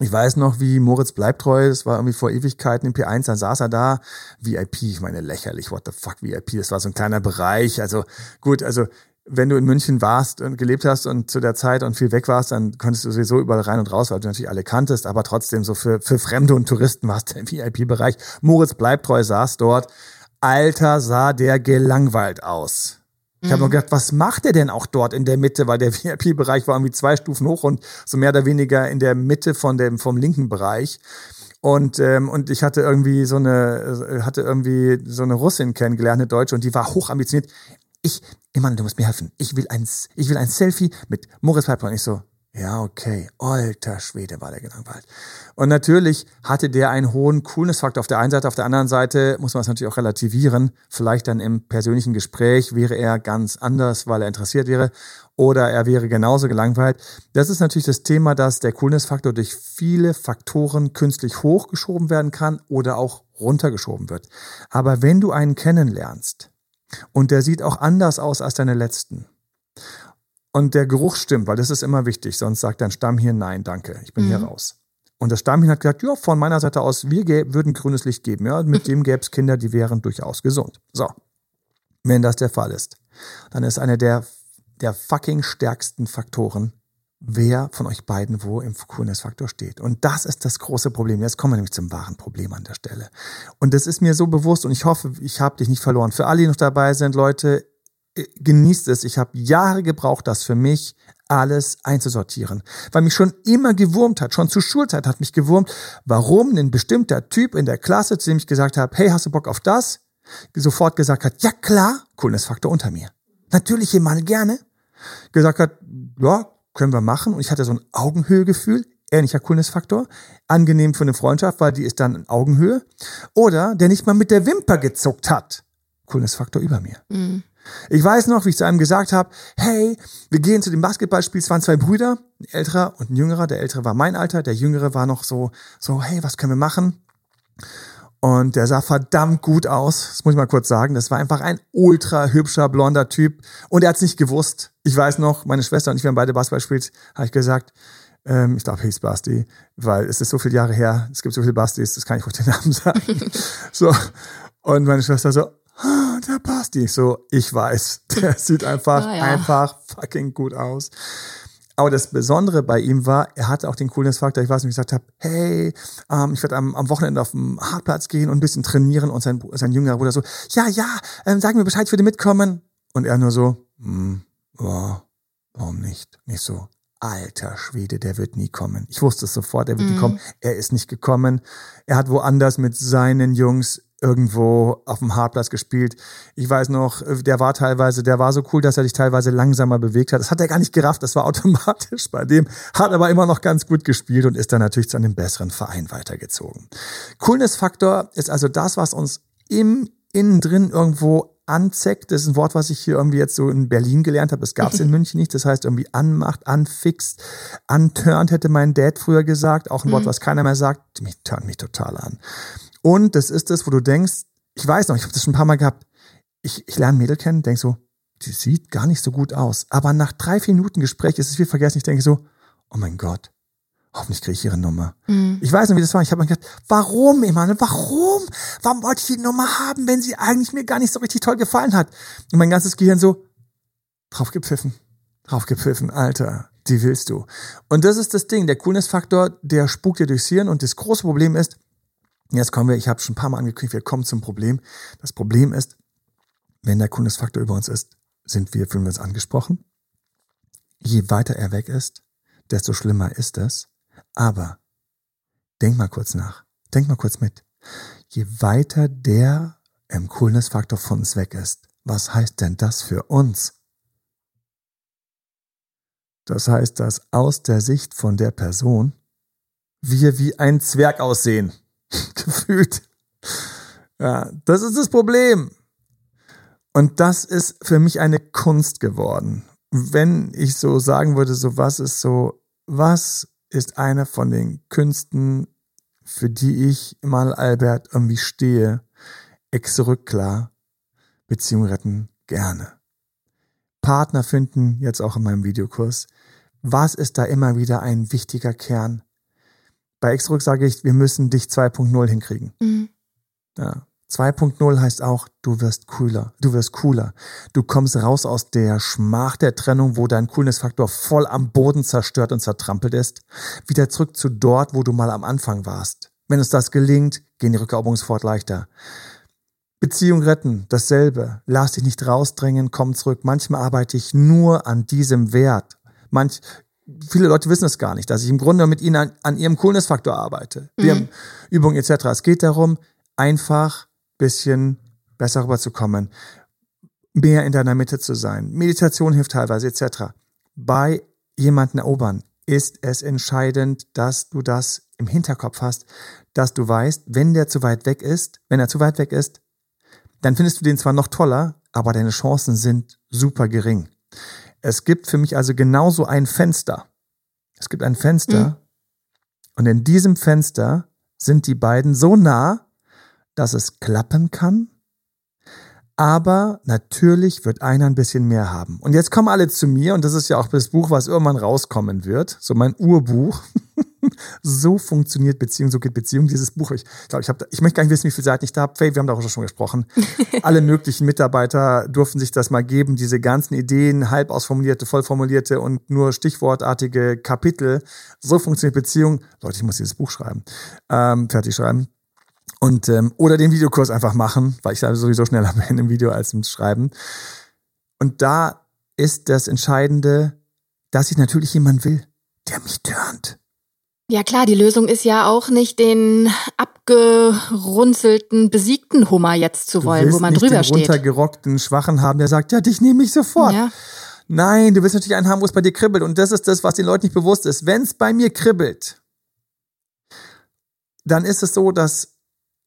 Ich weiß noch, wie Moritz Bleibtreu, das war irgendwie vor Ewigkeiten im P1, dann saß er da, VIP, ich meine lächerlich, what the fuck, VIP, das war so ein kleiner Bereich, also gut, also wenn du in München warst und gelebt hast und zu der Zeit und viel weg warst, dann konntest du sowieso überall rein und raus, weil du natürlich alle kanntest, aber trotzdem so für, für Fremde und Touristen warst du *laughs* im VIP-Bereich. Moritz Bleibtreu saß dort. Alter, sah der gelangweilt aus. Ich habe nur gedacht, was macht er denn auch dort in der Mitte, weil der *laughs* VIP-Bereich war irgendwie zwei Stufen hoch und so mehr oder weniger in der Mitte von dem vom linken Bereich. Und, ähm, und ich hatte irgendwie so eine, hatte irgendwie so eine Russin kennengelernt, eine Deutsche, und die war hoch ambitioniert. Ich, Mann, du musst mir helfen. Ich will ein, ich will ein Selfie mit Moritz Piper. Und ich so, ja, okay. Alter Schwede war der gelangweilt. Und natürlich hatte der einen hohen Coolness-Faktor auf der einen Seite. Auf der anderen Seite muss man es natürlich auch relativieren. Vielleicht dann im persönlichen Gespräch wäre er ganz anders, weil er interessiert wäre. Oder er wäre genauso gelangweilt. Das ist natürlich das Thema, dass der Coolness-Faktor durch viele Faktoren künstlich hochgeschoben werden kann oder auch runtergeschoben wird. Aber wenn du einen kennenlernst und der sieht auch anders aus als deine letzten und der Geruch stimmt, weil das ist immer wichtig, sonst sagt dein Stammhirn, nein, danke, ich bin mhm. hier raus. Und das Stammhirn hat gesagt, ja, von meiner Seite aus, wir würden grünes Licht geben. Ja, mit *laughs* dem gäbe es Kinder, die wären durchaus gesund. So, wenn das der Fall ist, dann ist einer der, der fucking stärksten Faktoren, wer von euch beiden wo im Coolness-Faktor steht. Und das ist das große Problem. Jetzt kommen wir nämlich zum wahren Problem an der Stelle. Und das ist mir so bewusst und ich hoffe, ich habe dich nicht verloren. Für alle, die noch dabei sind, Leute, genießt es. Ich habe Jahre gebraucht, das für mich alles einzusortieren, weil mich schon immer gewurmt hat, schon zur Schulzeit hat mich gewurmt, warum ein bestimmter Typ in der Klasse, zu dem ich gesagt habe, hey, hast du Bock auf das? Sofort gesagt hat, ja klar, Coolness-Faktor unter mir. Natürlich jemand gerne. Gesagt hat, ja, können wir machen. Und ich hatte so ein Augenhöhegefühl, ähnlicher Coolness-Faktor. Angenehm für eine Freundschaft, weil die ist dann in Augenhöhe. Oder der nicht mal mit der Wimper gezuckt hat. Coolness-Faktor über mir. Mhm. Ich weiß noch, wie ich zu einem gesagt habe, hey, wir gehen zu dem Basketballspiel. Es waren zwei Brüder, ein älterer und ein jüngerer. Der ältere war mein Alter, der jüngere war noch so, so, hey, was können wir machen? Und der sah verdammt gut aus. Das muss ich mal kurz sagen. Das war einfach ein ultra hübscher, blonder Typ. Und er hat es nicht gewusst. Ich weiß noch, meine Schwester und ich, wir haben beide Basketball gespielt, habe ich gesagt, ähm, ich glaube, hieß Basti, weil es ist so viele Jahre her, es gibt so viele Bastis, das kann ich ruhig den Namen *laughs* sagen. so. Und meine Schwester so, ah, der Basti. So, ich weiß, *laughs* der sieht einfach, ah, ja. einfach fucking gut aus. Aber das Besondere bei ihm war, er hatte auch den Coolness-Faktor. Ich weiß nicht, ich gesagt habe, hey, ähm, ich werde am, am Wochenende auf den Hartplatz gehen und ein bisschen trainieren. Und sein, sein jüngerer Bruder so, ja, ja, ähm, sag mir Bescheid, ich würde mitkommen. Und er nur so, hm, oh, warum nicht? Nicht so, alter Schwede, der wird nie kommen. Ich wusste es sofort, er wird mhm. nie kommen. Er ist nicht gekommen. Er hat woanders mit seinen Jungs irgendwo auf dem Hartplatz gespielt. Ich weiß noch, der war teilweise, der war so cool, dass er sich teilweise langsamer bewegt hat. Das hat er gar nicht gerafft, das war *laughs* automatisch bei dem, hat aber immer noch ganz gut gespielt und ist dann natürlich zu einem besseren Verein weitergezogen. Coolness-Faktor ist also das, was uns im innen drin irgendwo anzeckt. Das ist ein Wort, was ich hier irgendwie jetzt so in Berlin gelernt habe. Das gab es in *laughs* München nicht. Das heißt irgendwie anmacht, anfixt, anturnt, hätte mein Dad früher gesagt. Auch ein Wort, mhm. was keiner mehr sagt. Mich turnt mich total an. Und das ist das, wo du denkst, ich weiß noch, ich habe das schon ein paar Mal gehabt, ich, ich lerne Mädel kennen, denk so, die sieht gar nicht so gut aus. Aber nach drei, vier Minuten Gespräch ist es wie vergessen. Ich denke so, oh mein Gott, hoffentlich kriege ich ihre Nummer. Mhm. Ich weiß noch, wie das war. Ich habe mir gedacht, warum, Emanuel, warum? Warum wollte ich die Nummer haben, wenn sie eigentlich mir gar nicht so richtig toll gefallen hat? Und mein ganzes Gehirn so, drauf gepfiffen, drauf gepfiffen, Alter, die willst du. Und das ist das Ding, der Coolness-Faktor, der spukt dir durchs Hirn und das große Problem ist, Jetzt kommen wir, ich habe schon ein paar Mal angekündigt, wir kommen zum Problem. Das Problem ist, wenn der Kundesfaktor über uns ist, sind wir, fühlen wir uns angesprochen. Je weiter er weg ist, desto schlimmer ist es. Aber denk mal kurz nach. Denk mal kurz mit. Je weiter der im Coolness-Faktor von uns weg ist, was heißt denn das für uns? Das heißt, dass aus der Sicht von der Person wir wie ein Zwerg aussehen. *laughs* gefühlt. Ja, das ist das Problem. Und das ist für mich eine Kunst geworden. Wenn ich so sagen würde, so was ist so, was ist eine von den Künsten, für die ich mal Albert irgendwie stehe, ex klar, Beziehung retten gerne. Partner finden, jetzt auch in meinem Videokurs. Was ist da immer wieder ein wichtiger Kern? Bei Extruk sage ich, wir müssen dich 2.0 hinkriegen. Mhm. Ja. 2.0 heißt auch, du wirst cooler, du wirst cooler. Du kommst raus aus der Schmach der Trennung, wo dein Coolness-Faktor voll am Boden zerstört und zertrampelt ist, wieder zurück zu dort, wo du mal am Anfang warst. Wenn uns das gelingt, gehen die Rückeroberungen sofort leichter. Beziehung retten, dasselbe. Lass dich nicht rausdrängen, komm zurück. Manchmal arbeite ich nur an diesem Wert. Manch, viele Leute wissen es gar nicht, dass ich im Grunde mit ihnen an, an ihrem Coolness-Faktor arbeite. Wir mhm. haben Übungen etc. Es geht darum, einfach bisschen besser rüberzukommen, mehr in deiner Mitte zu sein. Meditation hilft teilweise etc. Bei jemanden erobern ist es entscheidend, dass du das im Hinterkopf hast, dass du weißt, wenn der zu weit weg ist, wenn er zu weit weg ist, dann findest du den zwar noch toller, aber deine Chancen sind super gering. Es gibt für mich also genauso ein Fenster. Es gibt ein Fenster mhm. und in diesem Fenster sind die beiden so nah, dass es klappen kann, aber natürlich wird einer ein bisschen mehr haben. Und jetzt kommen alle zu mir und das ist ja auch das Buch, was irgendwann rauskommen wird, so mein Urbuch. *laughs* so funktioniert Beziehung, so geht Beziehung. Dieses Buch, ich glaube, ich habe, ich möchte gar nicht wissen, wie viele Seiten ich da habe. Faye, wir haben darüber schon gesprochen. *laughs* Alle möglichen Mitarbeiter durften sich das mal geben, diese ganzen Ideen, halb ausformulierte, vollformulierte und nur stichwortartige Kapitel. So funktioniert Beziehung. Leute, ich muss dieses Buch schreiben, ähm, fertig schreiben. Und, ähm, oder den Videokurs einfach machen, weil ich da sowieso schneller *laughs* bin im Video als im Schreiben. Und da ist das Entscheidende, dass ich natürlich jemanden will, der mich turnt. Ja klar, die Lösung ist ja auch nicht den abgerunzelten, besiegten Hummer jetzt zu wollen, wo man nicht drüber den steht. runtergerockten, schwachen haben, der sagt, ja, dich nehme ich sofort. Ja. Nein, du willst natürlich einen haben, wo es bei dir kribbelt. Und das ist das, was den Leuten nicht bewusst ist. Wenn es bei mir kribbelt, dann ist es so, dass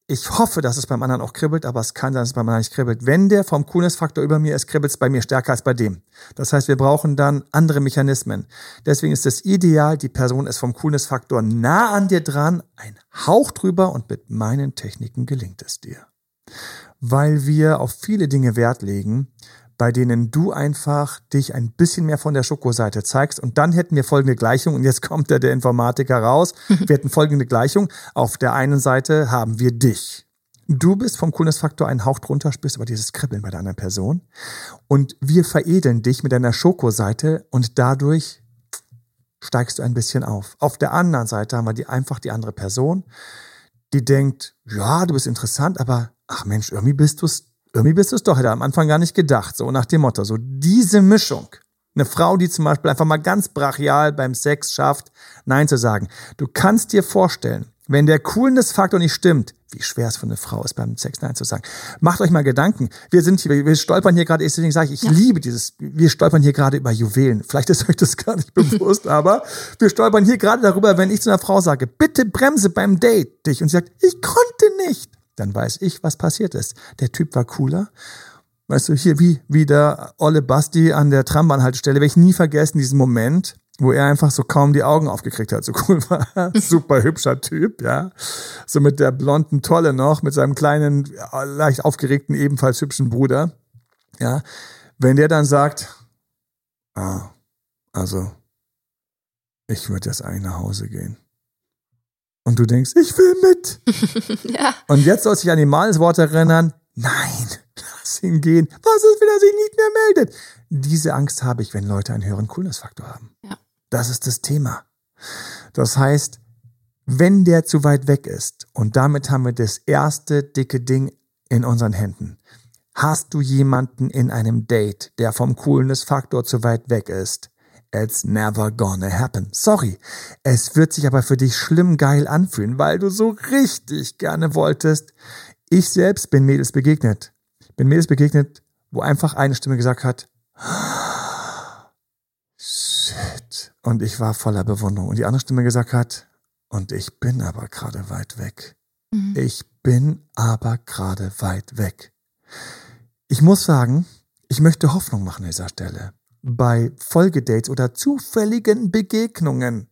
ich hoffe, dass es beim anderen auch kribbelt, aber es kann sein, dass es beim anderen nicht kribbelt. Wenn der vom Coolness-Faktor über mir ist, kribbelt es bei mir stärker als bei dem. Das heißt, wir brauchen dann andere Mechanismen. Deswegen ist es ideal, die Person ist vom Coolness-Faktor nah an dir dran, ein Hauch drüber und mit meinen Techniken gelingt es dir. Weil wir auf viele Dinge Wert legen, bei denen du einfach dich ein bisschen mehr von der Schokoseite zeigst. Und dann hätten wir folgende Gleichung. Und jetzt *laughs* kommt der, der Informatiker raus. Wir hätten folgende Gleichung. Auf der einen Seite haben wir dich. Du bist vom Coolness-Faktor einen Hauch drunter, spürst aber dieses Kribbeln bei der anderen Person. Und wir veredeln dich mit deiner Schokoseite und dadurch steigst du ein bisschen auf. Auf der anderen Seite haben wir die, einfach die andere Person, die denkt, ja, du bist interessant, aber ach Mensch, irgendwie bist du es irgendwie bist du es doch, hätte am Anfang gar nicht gedacht, so nach dem Motto, so diese Mischung. Eine Frau, die zum Beispiel einfach mal ganz brachial beim Sex schafft, Nein zu sagen. Du kannst dir vorstellen, wenn der Coolness-Faktor nicht stimmt, wie schwer es für eine Frau ist, beim Sex Nein zu sagen. Macht euch mal Gedanken. Wir sind hier, wir stolpern hier gerade, deswegen sage ich, ich ja. liebe dieses, wir stolpern hier gerade über Juwelen. Vielleicht ist *laughs* euch das gar nicht bewusst, aber wir stolpern hier gerade darüber, wenn ich zu einer Frau sage, bitte bremse beim Date dich und sie sagt, ich konnte nicht dann weiß ich, was passiert ist. Der Typ war cooler. Weißt du, hier wie, wie der Olle Basti an der Trambahnhaltestelle, werde ich nie vergessen, diesen Moment, wo er einfach so kaum die Augen aufgekriegt hat, so cool war. *laughs* Super hübscher Typ, ja. So mit der blonden Tolle noch, mit seinem kleinen, leicht aufgeregten, ebenfalls hübschen Bruder. Ja. Wenn der dann sagt, ah, also, ich würde jetzt eigentlich nach Hause gehen. Und du denkst, ich will mit. *laughs* ja. Und jetzt soll sich an die Malensworte erinnern, nein, lass ihn gehen. Was ist, wenn er sich nicht mehr meldet? Diese Angst habe ich, wenn Leute einen höheren Coolness-Faktor haben. Ja. Das ist das Thema. Das heißt, wenn der zu weit weg ist, und damit haben wir das erste dicke Ding in unseren Händen. Hast du jemanden in einem Date, der vom Coolness-Faktor zu weit weg ist? It's never gonna happen. Sorry. Es wird sich aber für dich schlimm geil anfühlen, weil du so richtig gerne wolltest. Ich selbst bin Mädels begegnet. Bin Mädels begegnet, wo einfach eine Stimme gesagt hat, shit. Und ich war voller Bewunderung. Und die andere Stimme gesagt hat, und ich bin aber gerade weit weg. Mhm. Ich bin aber gerade weit weg. Ich muss sagen, ich möchte Hoffnung machen an dieser Stelle bei Folgedates oder zufälligen Begegnungen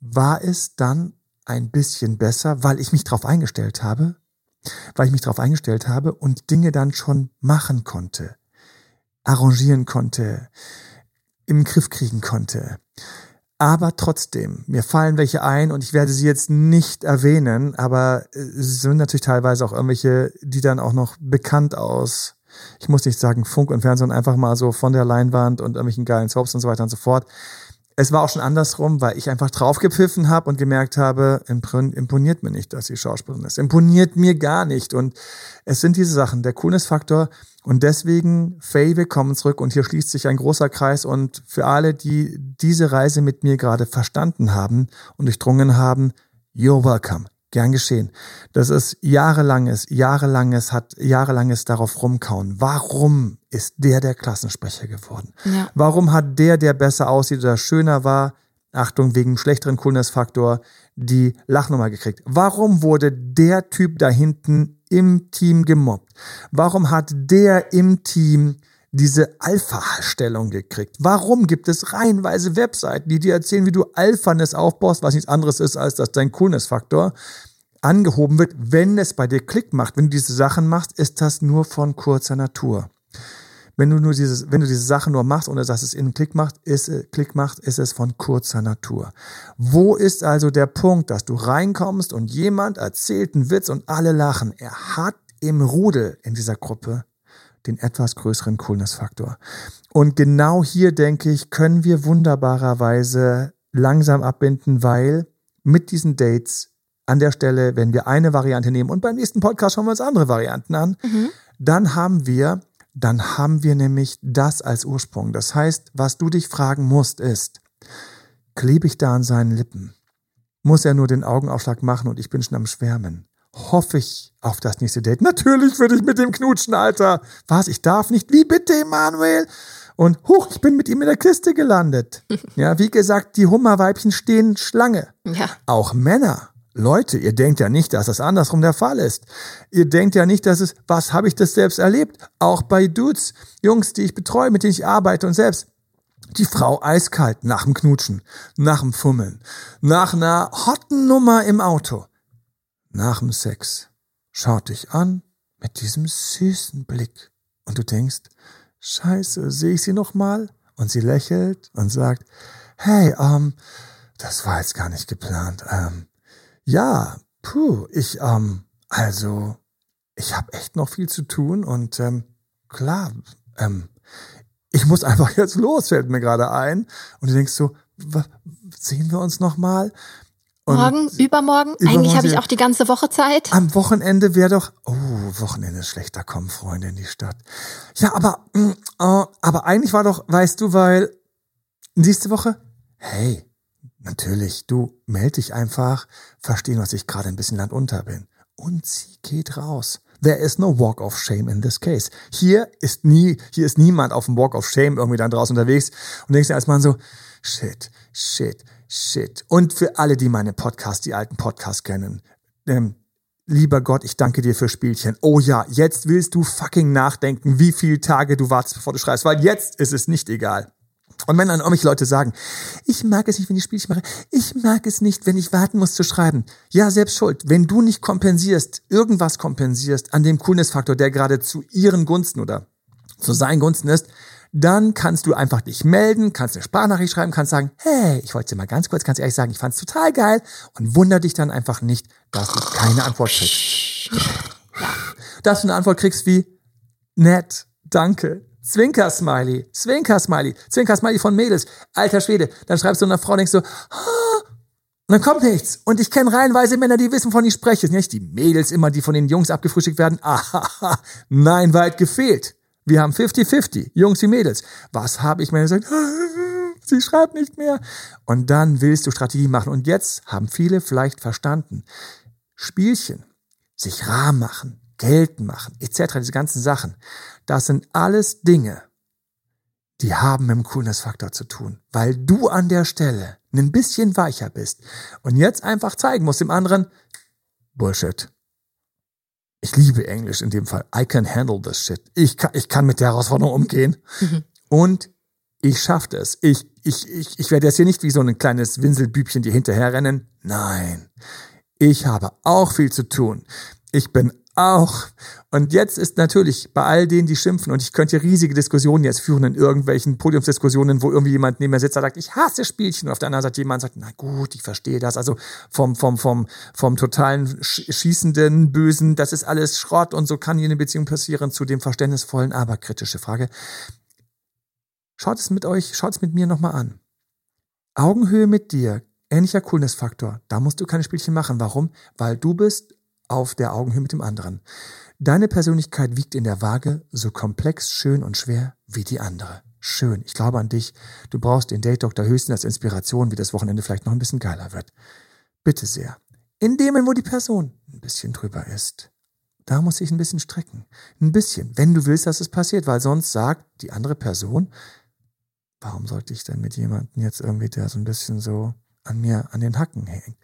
war es dann ein bisschen besser, weil ich mich darauf eingestellt habe, weil ich mich darauf eingestellt habe und Dinge dann schon machen konnte, arrangieren konnte, im Griff kriegen konnte. Aber trotzdem, mir fallen welche ein und ich werde sie jetzt nicht erwähnen, aber es sind natürlich teilweise auch irgendwelche, die dann auch noch bekannt aus ich muss nicht sagen Funk und Fernsehen, einfach mal so von der Leinwand und irgendwelchen geilen Soaps und so weiter und so fort. es war auch schon andersrum, weil ich einfach draufgepfiffen habe und gemerkt habe, imponiert mir nicht, dass sie Schauspielerin ist. Imponiert mir gar nicht. Und es sind diese Sachen, der Coolness-Faktor. Und deswegen, Faye, willkommen zurück. Und hier schließt sich ein großer Kreis. Und für alle, die diese Reise mit mir gerade verstanden haben und durchdrungen haben, you're welcome. Gern geschehen. Das ist jahrelanges, jahrelanges, hat jahrelanges darauf rumkauen. Warum ist der der Klassensprecher geworden? Ja. Warum hat der, der besser aussieht oder schöner war, Achtung, wegen schlechteren Coolness-Faktor, die Lachnummer gekriegt? Warum wurde der Typ da hinten im Team gemobbt? Warum hat der im Team diese Alpha-Stellung gekriegt? Warum gibt es reihenweise Webseiten, die dir erzählen, wie du Alphaness aufbaust, was nichts anderes ist, als dass dein Coolness-Faktor angehoben wird, wenn es bei dir Klick macht, wenn du diese Sachen machst, ist das nur von kurzer Natur. Wenn du nur dieses, wenn du diese Sachen nur machst, ohne dass es innen Klick macht, ist, äh, Klick macht, ist es von kurzer Natur. Wo ist also der Punkt, dass du reinkommst und jemand erzählt einen Witz und alle lachen? Er hat im Rudel in dieser Gruppe den etwas größeren Coolness-Faktor. Und genau hier, denke ich, können wir wunderbarerweise langsam abbinden, weil mit diesen Dates an der Stelle, wenn wir eine Variante nehmen und beim nächsten Podcast schauen wir uns andere Varianten an, mhm. dann haben wir, dann haben wir nämlich das als Ursprung. Das heißt, was du dich fragen musst, ist, klebe ich da an seinen Lippen? Muss er nur den Augenaufschlag machen und ich bin schon am Schwärmen? Hoffe ich auf das nächste Date. Natürlich würde ich mit dem knutschen, Alter. Was? Ich darf nicht? Wie bitte, Emanuel? Und huch, ich bin mit ihm in der Kiste gelandet. *laughs* Ja, wie gesagt, die Hummerweibchen stehen Schlange. Ja. Auch Männer. Leute, ihr denkt ja nicht, dass das andersrum der Fall ist. Ihr denkt ja nicht, dass es, was habe ich das selbst erlebt? Auch bei Dudes, Jungs, die ich betreue, mit denen ich arbeite und selbst. Die Frau eiskalt nach dem Knutschen, nach dem Fummeln, nach einer hotten Nummer im Auto nach dem Sex schaut dich an mit diesem süßen Blick und du denkst, scheiße, sehe ich sie noch mal? Und sie lächelt und sagt, hey, ähm, das war jetzt gar nicht geplant. Ähm, ja, puh, ich, ähm, also, ich habe echt noch viel zu tun und ähm, klar, ähm, ich muss einfach jetzt los, fällt mir gerade ein. Und du denkst so, sehen wir uns noch mal? Morgen, übermorgen? übermorgen Eigentlich habe ich auch die ganze Woche Zeit. Am Wochenende wäre doch, oh, Wochenende ist schlechter, kommen Freunde in die Stadt. Ja, aber, äh, aber eigentlich war doch, weißt du, weil nächste Woche, hey, natürlich, du meld dich einfach, verstehen, was ich gerade ein bisschen landunter bin. Und sie geht raus. There is no walk of shame in this case. Hier ist nie, hier ist niemand auf dem Walk of shame irgendwie dann draußen unterwegs und denkst dir als Mann so, shit, shit, Shit. Und für alle, die meine Podcasts, die alten Podcasts kennen, ähm, lieber Gott, ich danke dir für Spielchen. Oh ja, jetzt willst du fucking nachdenken, wie viele Tage du wartest, bevor du schreibst, weil jetzt ist es nicht egal. Und wenn dann irgendwelche Leute sagen, ich mag es nicht, wenn ich Spielchen mache, ich mag es nicht, wenn ich warten muss zu schreiben. Ja, selbst schuld. Wenn du nicht kompensierst, irgendwas kompensierst an dem Coolness-Faktor, der gerade zu ihren Gunsten oder zu seinen Gunsten ist, dann kannst du einfach dich melden, kannst eine Sprachnachricht schreiben, kannst sagen, hey, ich wollte dir mal ganz kurz, ganz ehrlich sagen, ich fand's total geil und wunder dich dann einfach nicht, dass du keine Antwort kriegst. Dass du eine Antwort kriegst wie, nett, danke, Zwinker-Smiley, Zwinker-Smiley, Zwinker-Smiley von Mädels, alter Schwede. Dann schreibst du einer Frau, denkst du, ah, und dann kommt nichts. Und ich kenne reihenweise Männer, die wissen, von ich spreche. Nicht die Mädels immer, die von den Jungs abgefrühstückt werden. *laughs* Aha, nein, weit gefehlt. Wir haben 50-50, Jungs wie Mädels. Was habe ich mir gesagt? *laughs* Sie schreibt nicht mehr. Und dann willst du Strategie machen. Und jetzt haben viele vielleicht verstanden. Spielchen, sich rar machen, Geld machen, etc., diese ganzen Sachen. Das sind alles Dinge, die haben mit dem Coolness-Faktor zu tun. Weil du an der Stelle ein bisschen weicher bist und jetzt einfach zeigen musst dem anderen, Bullshit. Ich liebe Englisch in dem Fall. I can handle this shit. Ich kann, ich kann mit der Herausforderung umgehen. Mhm. Und ich schaffe es. Ich, ich, ich, ich werde jetzt hier nicht wie so ein kleines Winselbübchen dir hinterherrennen. Nein. Ich habe auch viel zu tun. Ich bin auch. Und jetzt ist natürlich bei all denen, die schimpfen, und ich könnte riesige Diskussionen jetzt führen in irgendwelchen Podiumsdiskussionen, wo irgendwie jemand neben mir sitzt, der sagt, ich hasse Spielchen. Und auf der anderen Seite jemand sagt, na gut, ich verstehe das. Also vom, vom, vom, vom totalen schießenden Bösen, das ist alles Schrott und so kann hier eine Beziehung passieren zu dem verständnisvollen, aber kritische Frage. Schaut es mit euch, schaut es mit mir nochmal an. Augenhöhe mit dir, ähnlicher Coolness-Faktor. Da musst du keine Spielchen machen. Warum? Weil du bist auf der Augenhöhe mit dem anderen. Deine Persönlichkeit wiegt in der Waage so komplex, schön und schwer wie die andere. Schön. Ich glaube an dich. Du brauchst den Date Doktor höchstens als Inspiration, wie das Wochenende vielleicht noch ein bisschen geiler wird. Bitte sehr. In dem, wo die Person ein bisschen drüber ist. Da muss ich ein bisschen strecken. Ein bisschen. Wenn du willst, dass es passiert, weil sonst sagt die andere Person, warum sollte ich denn mit jemandem jetzt irgendwie, der so ein bisschen so an mir an den Hacken hängt?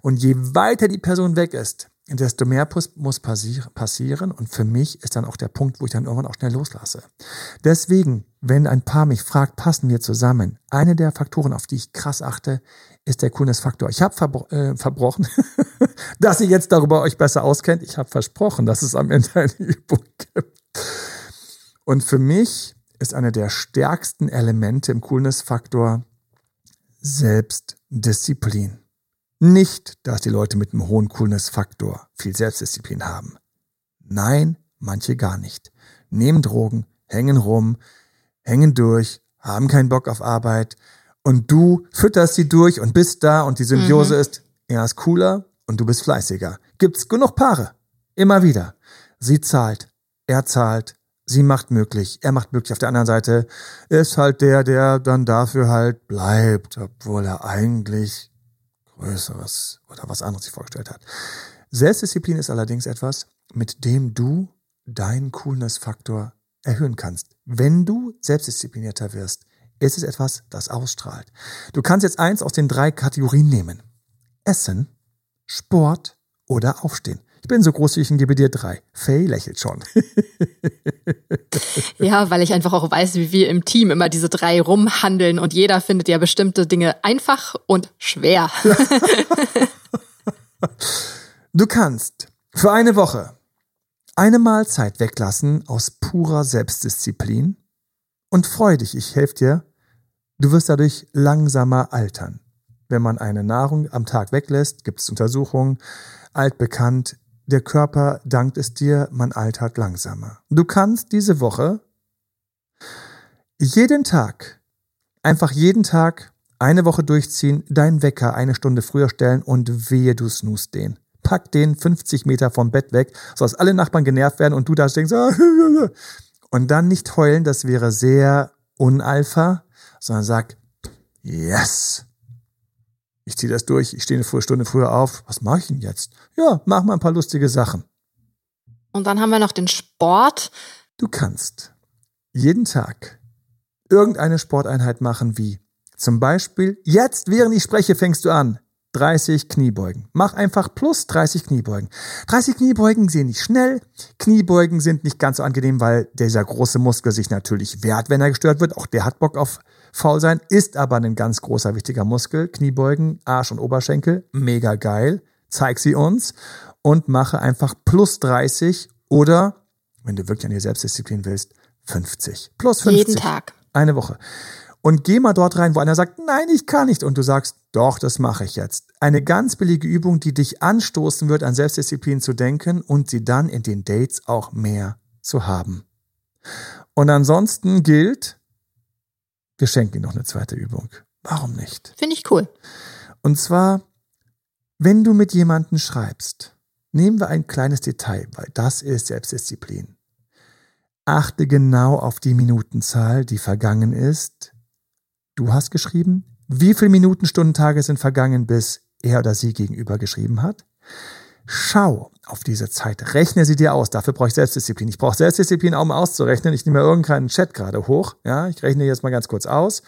Und je weiter die Person weg ist, desto mehr muss passieren. Und für mich ist dann auch der Punkt, wo ich dann irgendwann auch schnell loslasse. Deswegen, wenn ein Paar mich fragt, passen wir zusammen? Eine der Faktoren, auf die ich krass achte, ist der Coolness-Faktor. Ich habe verbro äh, verbrochen, *laughs* dass ihr jetzt darüber euch besser auskennt. Ich habe versprochen, dass es am Ende eine Übung gibt. Und für mich ist eine der stärksten Elemente im Coolness-Faktor Selbstdisziplin. Nicht, dass die Leute mit einem hohen Coolness-Faktor viel Selbstdisziplin haben. Nein, manche gar nicht. Nehmen Drogen, hängen rum, hängen durch, haben keinen Bock auf Arbeit und du fütterst sie durch und bist da und die Symbiose mhm. ist, er ist cooler und du bist fleißiger. Gibt's genug Paare. Immer wieder. Sie zahlt, er zahlt, sie macht möglich, er macht möglich. Auf der anderen Seite ist halt der, der dann dafür halt bleibt, obwohl er eigentlich Größeres oder was anderes sich vorgestellt hat. Selbstdisziplin ist allerdings etwas, mit dem du deinen Coolness-Faktor erhöhen kannst. Wenn du selbstdisziplinierter wirst, ist es etwas, das ausstrahlt. Du kannst jetzt eins aus den drei Kategorien nehmen. Essen, Sport oder Aufstehen. Ich bin so großzügig und gebe dir drei. Faye lächelt schon. *laughs* ja, weil ich einfach auch weiß, wie wir im Team immer diese drei rumhandeln und jeder findet ja bestimmte Dinge einfach und schwer. *laughs* du kannst für eine Woche eine Mahlzeit weglassen aus purer Selbstdisziplin und freu dich, ich helfe dir. Du wirst dadurch langsamer altern. Wenn man eine Nahrung am Tag weglässt, gibt es Untersuchungen, altbekannt, der Körper dankt es dir, man altert langsamer. Du kannst diese Woche jeden Tag, einfach jeden Tag eine Woche durchziehen, deinen Wecker eine Stunde früher stellen und wehe du snoost den. Pack den 50 Meter vom Bett weg, sodass alle Nachbarn genervt werden und du da denkst, *laughs* und dann nicht heulen, das wäre sehr unalpha, sondern sag, yes, ich ziehe das durch, ich stehe eine Stunde früher auf. Was mache ich denn jetzt? Ja, mach mal ein paar lustige Sachen. Und dann haben wir noch den Sport. Du kannst jeden Tag irgendeine Sporteinheit machen, wie zum Beispiel, jetzt während ich spreche, fängst du an. 30 Kniebeugen. Mach einfach plus 30 Kniebeugen. 30 Kniebeugen sehen nicht schnell. Kniebeugen sind nicht ganz so angenehm, weil dieser große Muskel sich natürlich wehrt, wenn er gestört wird. Auch der hat Bock auf faul sein, ist aber ein ganz großer wichtiger Muskel. Kniebeugen, Arsch und Oberschenkel, mega geil. Zeig sie uns und mache einfach plus 30 oder, wenn du wirklich an die Selbstdisziplin willst, 50. Plus 50. Jeden Tag. Eine Woche. Und geh mal dort rein, wo einer sagt, nein, ich kann nicht. Und du sagst, doch, das mache ich jetzt. Eine ganz billige Übung, die dich anstoßen wird, an Selbstdisziplin zu denken und sie dann in den Dates auch mehr zu haben. Und ansonsten gilt, wir schenken noch eine zweite Übung. Warum nicht? Finde ich cool. Und zwar, wenn du mit jemandem schreibst, nehmen wir ein kleines Detail, weil das ist Selbstdisziplin. Achte genau auf die Minutenzahl, die vergangen ist. Du hast geschrieben, wie viele Minuten, Stunden, Tage sind vergangen, bis er oder sie gegenüber geschrieben hat. Schau auf diese Zeit, rechne sie dir aus. Dafür brauche ich Selbstdisziplin. Ich brauche Selbstdisziplin, um auszurechnen. Ich nehme irgendeinen Chat gerade hoch. Ja, ich rechne jetzt mal ganz kurz aus.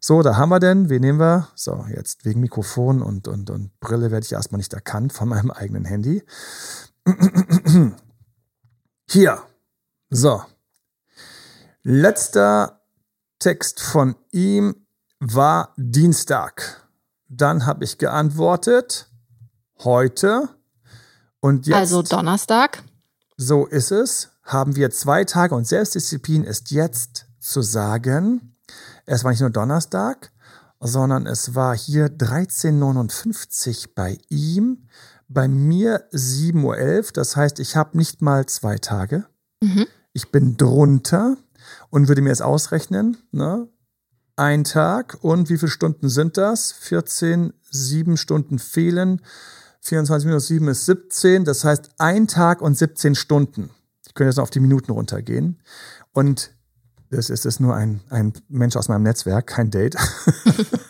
So, da haben wir denn. Wen nehmen wir? So, jetzt wegen Mikrofon und, und, und Brille werde ich erstmal nicht erkannt von meinem eigenen Handy. *clears throat* Hier. So. Letzter Text von ihm war Dienstag. Dann habe ich geantwortet, heute. Und jetzt, also Donnerstag. So ist es. Haben wir zwei Tage und Selbstdisziplin ist jetzt zu sagen, es war nicht nur Donnerstag, sondern es war hier 13.59 bei ihm, bei mir 7.11 Uhr. Das heißt, ich habe nicht mal zwei Tage. Mhm. Ich bin drunter und würde mir jetzt ausrechnen, ne? Ein Tag. Und wie viele Stunden sind das? 14, 7 Stunden fehlen. 24 minus 7 ist 17. Das heißt, ein Tag und 17 Stunden. Ich könnte jetzt noch auf die Minuten runtergehen. Und das ist, das nur ein, ein Mensch aus meinem Netzwerk, kein Date.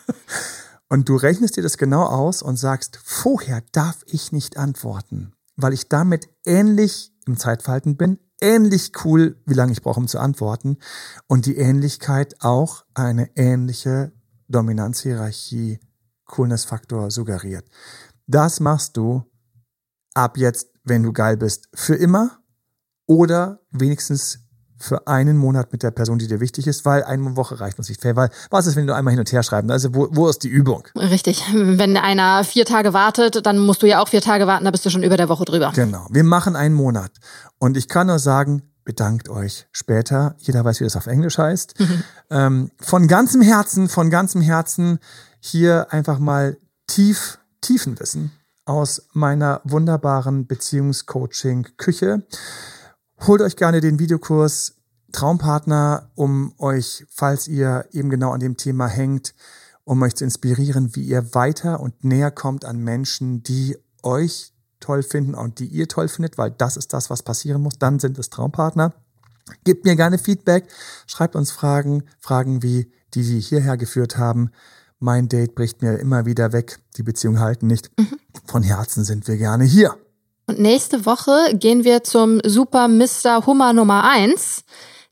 *laughs* und du rechnest dir das genau aus und sagst, vorher darf ich nicht antworten, weil ich damit ähnlich im Zeitverhalten bin, ähnlich cool, wie lange ich brauche, um zu antworten. Und die Ähnlichkeit auch eine ähnliche Dominanzhierarchie, Coolness-Faktor suggeriert. Das machst du ab jetzt, wenn du geil bist, für immer oder wenigstens für einen Monat mit der Person, die dir wichtig ist, weil eine Woche reicht uns nicht fair, weil was ist, wenn du einmal hin und her schreiben? Also wo, wo ist die Übung? Richtig. Wenn einer vier Tage wartet, dann musst du ja auch vier Tage warten, da bist du schon über der Woche drüber. Genau. Wir machen einen Monat. Und ich kann nur sagen, bedankt euch später. Jeder weiß, wie das auf Englisch heißt. Mhm. Ähm, von ganzem Herzen, von ganzem Herzen hier einfach mal tief, tiefen Wissen aus meiner wunderbaren Beziehungscoaching-Küche. Holt euch gerne den Videokurs Traumpartner, um euch, falls ihr eben genau an dem Thema hängt, um euch zu inspirieren, wie ihr weiter und näher kommt an Menschen, die euch toll finden und die ihr toll findet, weil das ist das, was passieren muss. Dann sind es Traumpartner. Gebt mir gerne Feedback, schreibt uns Fragen, Fragen wie die, die hierher geführt haben. Mein Date bricht mir immer wieder weg, die Beziehungen halten nicht. Mhm. Von Herzen sind wir gerne hier. Und nächste Woche gehen wir zum Super Mr. Hummer Nummer 1,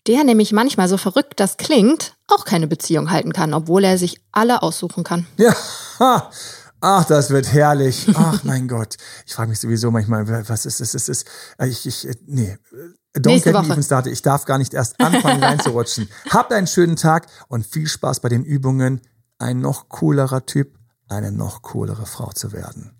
der nämlich manchmal so verrückt das klingt, auch keine Beziehung halten kann, obwohl er sich alle aussuchen kann. Ja, ach, das wird herrlich. Ach *laughs* mein Gott. Ich frage mich sowieso manchmal, was ist es? Ist, ist, ich, ich, nee. Don't Nächste get Woche. even started. Ich darf gar nicht erst anfangen *laughs* reinzurutschen. Habt einen schönen Tag und viel Spaß bei den Übungen, ein noch coolerer Typ, eine noch coolere Frau zu werden.